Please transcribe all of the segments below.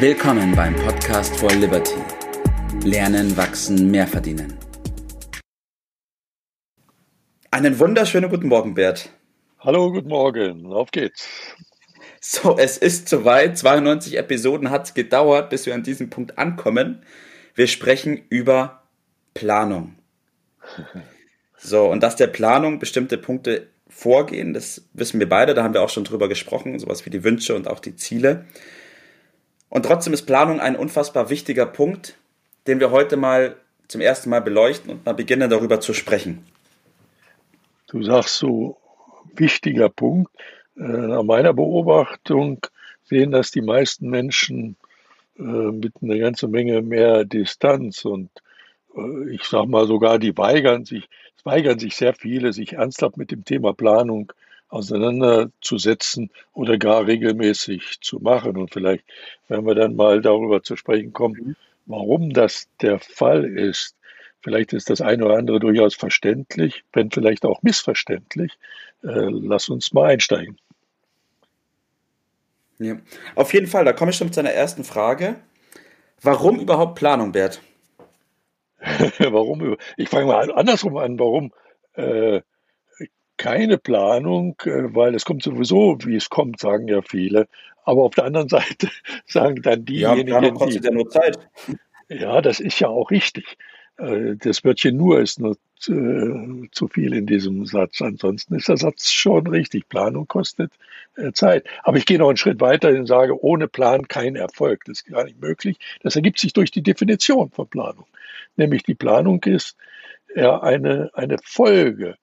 Willkommen beim Podcast for Liberty. Lernen, wachsen, mehr verdienen. Einen wunderschönen guten Morgen, Bert. Hallo, guten Morgen. Auf geht's. So, es ist soweit. 92 Episoden hat es gedauert, bis wir an diesem Punkt ankommen. Wir sprechen über Planung. So, und dass der Planung bestimmte Punkte vorgehen, das wissen wir beide, da haben wir auch schon drüber gesprochen, sowas wie die Wünsche und auch die Ziele. Und trotzdem ist Planung ein unfassbar wichtiger Punkt, den wir heute mal zum ersten Mal beleuchten und mal beginnen darüber zu sprechen. Du sagst so wichtiger Punkt. Äh, nach meiner Beobachtung sehen das die meisten Menschen äh, mit einer ganzen Menge mehr Distanz und äh, ich sage mal sogar, die weigern sich, es weigern sich sehr viele, sich ernsthaft mit dem Thema Planung auseinanderzusetzen oder gar regelmäßig zu machen. Und vielleicht werden wir dann mal darüber zu sprechen kommen, mhm. warum das der Fall ist. Vielleicht ist das eine oder andere durchaus verständlich, wenn vielleicht auch missverständlich. Äh, lass uns mal einsteigen. Ja, auf jeden Fall, da komme ich schon zu einer ersten Frage. Warum überhaupt Planung, Bert? warum? Ich fange mal andersrum an. Warum äh, keine Planung? Äh, weil es kommt sowieso, wie es kommt, sagen ja viele. Aber auf der anderen Seite sagen dann diejenigen, ja, kostet die, ja nur Zeit. Ja, das ist ja auch richtig. Äh, das Wörtchen nur ist nur äh, zu viel in diesem Satz. Ansonsten ist der Satz schon richtig. Planung kostet Zeit. Aber ich gehe noch einen Schritt weiter und sage, ohne Plan kein Erfolg. Das ist gar nicht möglich. Das ergibt sich durch die Definition von Planung. Nämlich die Planung ist ja eine, eine Folge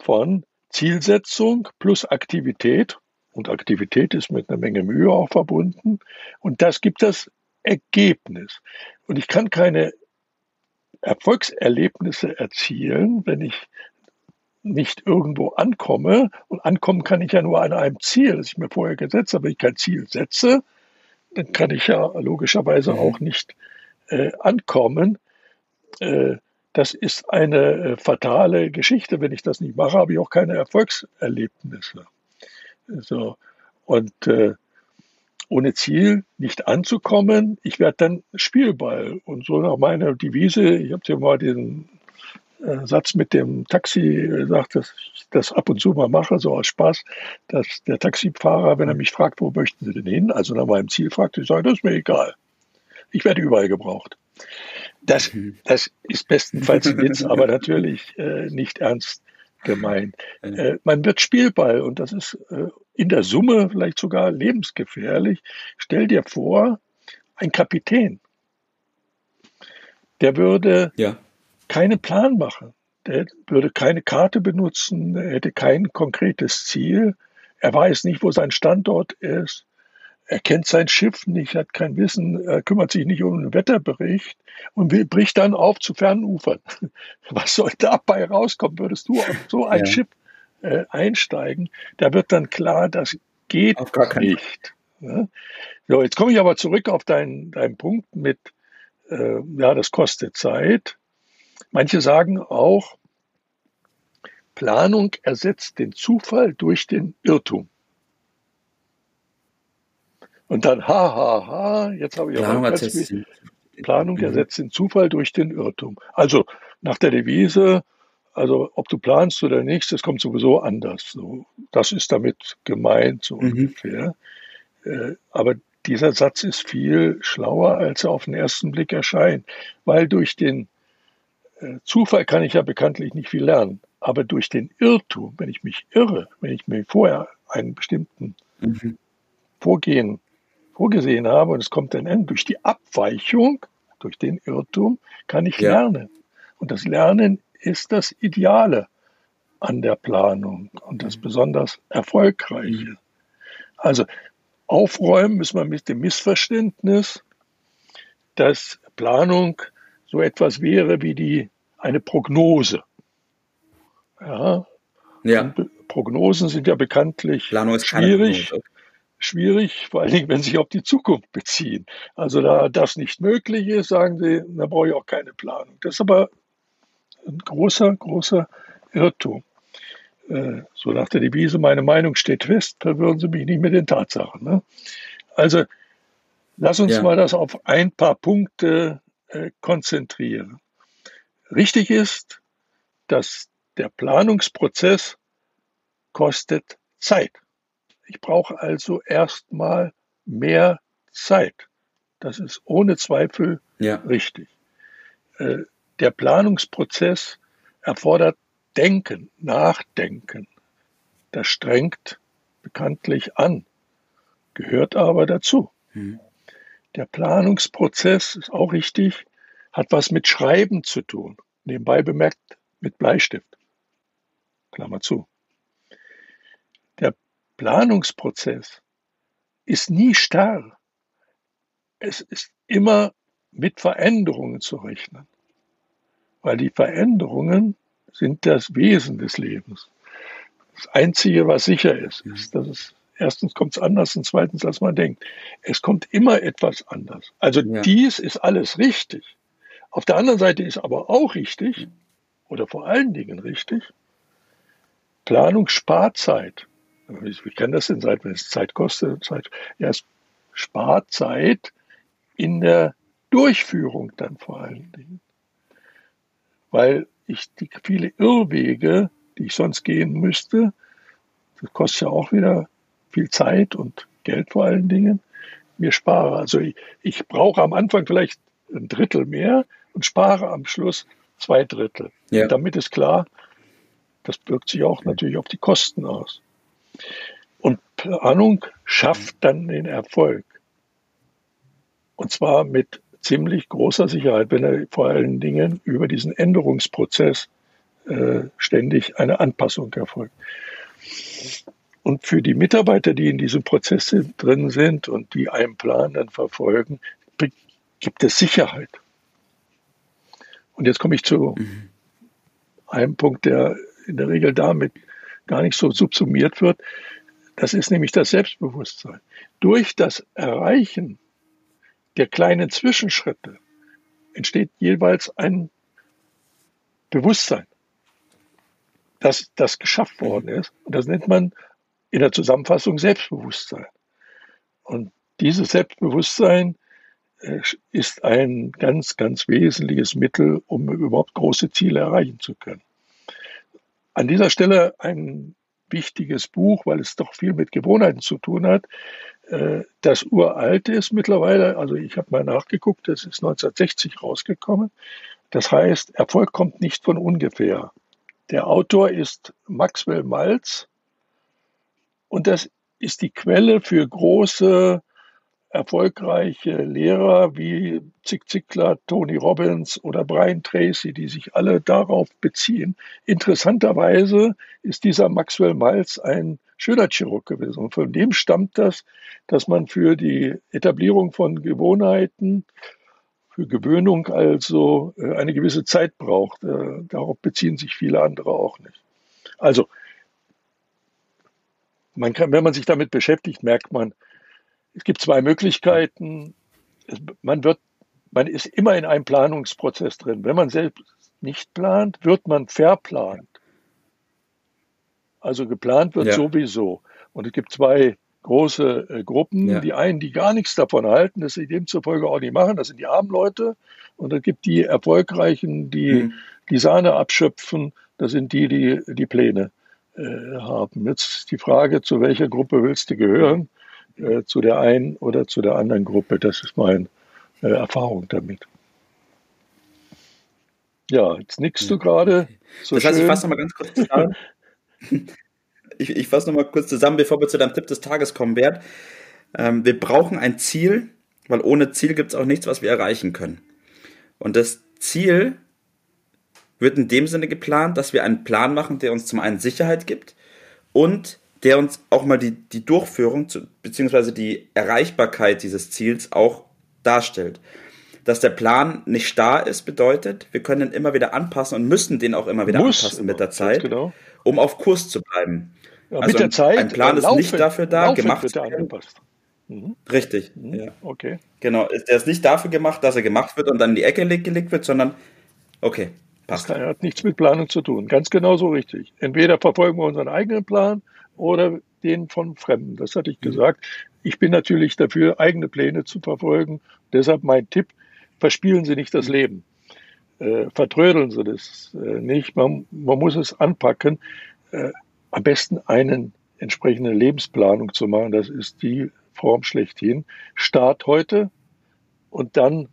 von Zielsetzung plus Aktivität. Und Aktivität ist mit einer Menge Mühe auch verbunden. Und das gibt das Ergebnis. Und ich kann keine Erfolgserlebnisse erzielen, wenn ich nicht irgendwo ankomme. Und ankommen kann ich ja nur an einem Ziel, das ich mir vorher gesetzt habe. Wenn ich kein Ziel setze, dann kann ich ja logischerweise auch nicht äh, ankommen. Äh, das ist eine äh, fatale Geschichte. Wenn ich das nicht mache, habe ich auch keine Erfolgserlebnisse. So. Und äh, ohne Ziel nicht anzukommen, ich werde dann Spielball. Und so nach meiner Devise, ich habe dir mal den äh, Satz mit dem Taxi gesagt, dass ich das ab und zu mal mache, so aus Spaß, dass der Taxifahrer, wenn er mich fragt, wo möchten Sie denn hin, also nach meinem Ziel fragt, ich sage, das ist mir egal. Ich werde überall gebraucht. Das, mhm. das ist bestenfalls ein Witz, aber natürlich äh, nicht ernst gemeint. Äh, man wird Spielball und das ist äh, in der Summe vielleicht sogar lebensgefährlich. Stell dir vor, ein Kapitän, der würde ja. keinen Plan machen, der würde keine Karte benutzen, er hätte kein konkretes Ziel, er weiß nicht, wo sein Standort ist, er kennt sein Schiff nicht, hat kein Wissen, er kümmert sich nicht um den Wetterbericht und will, bricht dann auf zu fernen Ufern. Was soll dabei rauskommen? Würdest du auf so ein ja. Schiff äh, einsteigen? Da wird dann klar, das geht nicht. Ja? So, jetzt komme ich aber zurück auf deinen, deinen Punkt mit, äh, ja, das kostet Zeit. Manche sagen auch, Planung ersetzt den Zufall durch den Irrtum. Und dann, ha, ha, ha, jetzt habe ich Planung auch ersetzt, Planung mhm. ersetzt den Zufall durch den Irrtum. Also nach der Devise, also ob du planst oder nicht, das kommt sowieso anders. So, das ist damit gemeint, so mhm. ungefähr. Äh, aber dieser Satz ist viel schlauer, als er auf den ersten Blick erscheint, weil durch den äh, Zufall kann ich ja bekanntlich nicht viel lernen, aber durch den Irrtum, wenn ich mich irre, wenn ich mir vorher einen bestimmten mhm. Vorgehen vorgesehen habe und es kommt dann an, durch die Abweichung, durch den Irrtum, kann ich ja. lernen. Und das Lernen ist das Ideale an der Planung und das besonders Erfolgreiche. Also aufräumen müssen wir mit dem Missverständnis, dass Planung so etwas wäre wie die, eine Prognose. Ja. ja. Prognosen sind ja bekanntlich schwierig schwierig, vor allen Dingen, wenn sie sich auf die Zukunft beziehen. Also da das nicht möglich ist, sagen sie, da brauche ich auch keine Planung. Das ist aber ein großer, großer Irrtum. Äh, so nach der Devise, meine Meinung steht fest, verwirren Sie mich nicht mit den Tatsachen. Ne? Also Lass uns ja. mal das auf ein paar Punkte äh, konzentrieren. Richtig ist, dass der Planungsprozess kostet Zeit. Ich brauche also erstmal mehr Zeit. Das ist ohne Zweifel ja. richtig. Äh, der Planungsprozess erfordert Denken, Nachdenken. Das strengt bekanntlich an, gehört aber dazu. Mhm. Der Planungsprozess ist auch richtig, hat was mit Schreiben zu tun. Nebenbei bemerkt mit Bleistift. Klammer zu. Planungsprozess ist nie starr. Es ist immer mit Veränderungen zu rechnen, weil die Veränderungen sind das Wesen des Lebens. Das Einzige, was sicher ist, ist, dass es erstens kommt es anders und zweitens, als man denkt. Es kommt immer etwas anders. Also ja. dies ist alles richtig. Auf der anderen Seite ist aber auch richtig, oder vor allen Dingen richtig, Planung spart Zeit. Wie kann das denn sein, wenn es Zeit kostet? Zeit, ja, es spart Zeit in der Durchführung dann vor allen Dingen. Weil ich die viele Irrwege, die ich sonst gehen müsste, das kostet ja auch wieder viel Zeit und Geld vor allen Dingen, mir spare. Also ich, ich brauche am Anfang vielleicht ein Drittel mehr und spare am Schluss zwei Drittel. Ja. damit ist klar, das wirkt sich auch natürlich auf die Kosten aus. Und Planung schafft dann den Erfolg. Und zwar mit ziemlich großer Sicherheit, wenn er vor allen Dingen über diesen Änderungsprozess äh, ständig eine Anpassung erfolgt. Und für die Mitarbeiter, die in diesem Prozess drin sind und die einen Plan dann verfolgen, gibt es Sicherheit. Und jetzt komme ich zu mhm. einem Punkt, der in der Regel damit gar nicht so subsumiert wird. Das ist nämlich das Selbstbewusstsein. Durch das Erreichen der kleinen Zwischenschritte entsteht jeweils ein Bewusstsein, dass das geschafft worden ist. Und das nennt man in der Zusammenfassung Selbstbewusstsein. Und dieses Selbstbewusstsein äh, ist ein ganz, ganz wesentliches Mittel, um überhaupt große Ziele erreichen zu können. An dieser Stelle ein wichtiges Buch, weil es doch viel mit Gewohnheiten zu tun hat. Äh, das uralte ist mittlerweile, also ich habe mal nachgeguckt, das ist 1960 rausgekommen. Das heißt, Erfolg kommt nicht von ungefähr. Der Autor ist Maxwell Maltz und das ist die Quelle für große, erfolgreiche Lehrer wie Zig Ziglar, Tony Robbins oder Brian Tracy, die sich alle darauf beziehen. Interessanterweise ist dieser Maxwell Miles ein Schönheitschirurg gewesen. Und von dem stammt das, dass man für die Etablierung von Gewohnheiten, für Gewöhnung also äh, eine gewisse Zeit braucht. Äh, darauf beziehen sich viele andere auch nicht. Also man kann, wenn man sich damit beschäftigt, merkt man, es gibt zwei Möglichkeiten. Man wird, man ist immer in einem Planungsprozess drin. Wenn man selbst nicht plant, wird man verplant. Also geplant wird ja. sowieso. Und es gibt zwei große äh, Gruppen. Ja. Die einen, die gar nichts davon halten, das sie demzufolge auch nicht machen, das sind die armen Leute. Und es gibt die Erfolgreichen, die mhm. die Sahne abschöpfen, das sind die, die die Pläne äh, haben. Jetzt die Frage, zu welcher Gruppe willst du gehören? Äh, zu der einen oder zu der anderen Gruppe. Das ist meine äh, Erfahrung damit. Ja, jetzt nickst du gerade. So das heißt, schön. ich fasse nochmal ganz kurz zusammen. ich, ich fasse nochmal kurz zusammen, bevor wir zu deinem Tipp des Tages kommen, Bert. Ähm, wir brauchen ein Ziel, weil ohne Ziel gibt es auch nichts, was wir erreichen können. Und das Ziel wird in dem Sinne geplant, dass wir einen Plan machen, der uns zum einen Sicherheit gibt und der uns auch mal die, die Durchführung zu, beziehungsweise die Erreichbarkeit dieses Ziels auch darstellt. Dass der Plan nicht starr ist, bedeutet, wir können ihn immer wieder anpassen und müssen den auch immer wieder Muss anpassen mit der Zeit, genau. um auf Kurs zu bleiben. Ja, also mit der Zeit. Ein Plan ist nicht dafür da, gemacht wird angepasst. Mhm. Richtig. Mhm. Ja. Okay. Genau. Der ist nicht dafür gemacht, dass er gemacht wird und dann in die Ecke gelegt wird, sondern okay, Passt. Das hat nichts mit Planung zu tun. Ganz genau so richtig. Entweder verfolgen wir unseren eigenen Plan oder denen von Fremden. Das hatte ich mhm. gesagt. Ich bin natürlich dafür, eigene Pläne zu verfolgen. Deshalb mein Tipp, verspielen Sie nicht das Leben. Äh, vertrödeln Sie das äh, nicht. Man, man, muss es anpacken. Äh, am besten einen entsprechende Lebensplanung zu machen. Das ist die Form schlechthin. Start heute und dann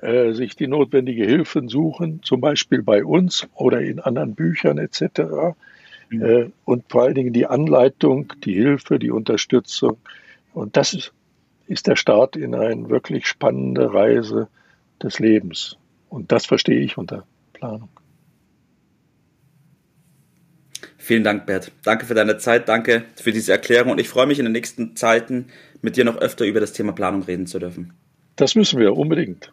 äh, sich die notwendige Hilfe suchen, zum Beispiel bei uns oder in anderen Büchern etc. Mhm. Äh, und vor allen Dingen die Anleitung, die Hilfe, die Unterstützung. Und das ist, ist der Start in eine wirklich spannende Reise des Lebens. Und das verstehe ich unter Planung. Vielen Dank, Bert. Danke für deine Zeit, danke für diese Erklärung und ich freue mich in den nächsten Zeiten mit dir noch öfter über das Thema Planung reden zu dürfen. Das müssen wir unbedingt.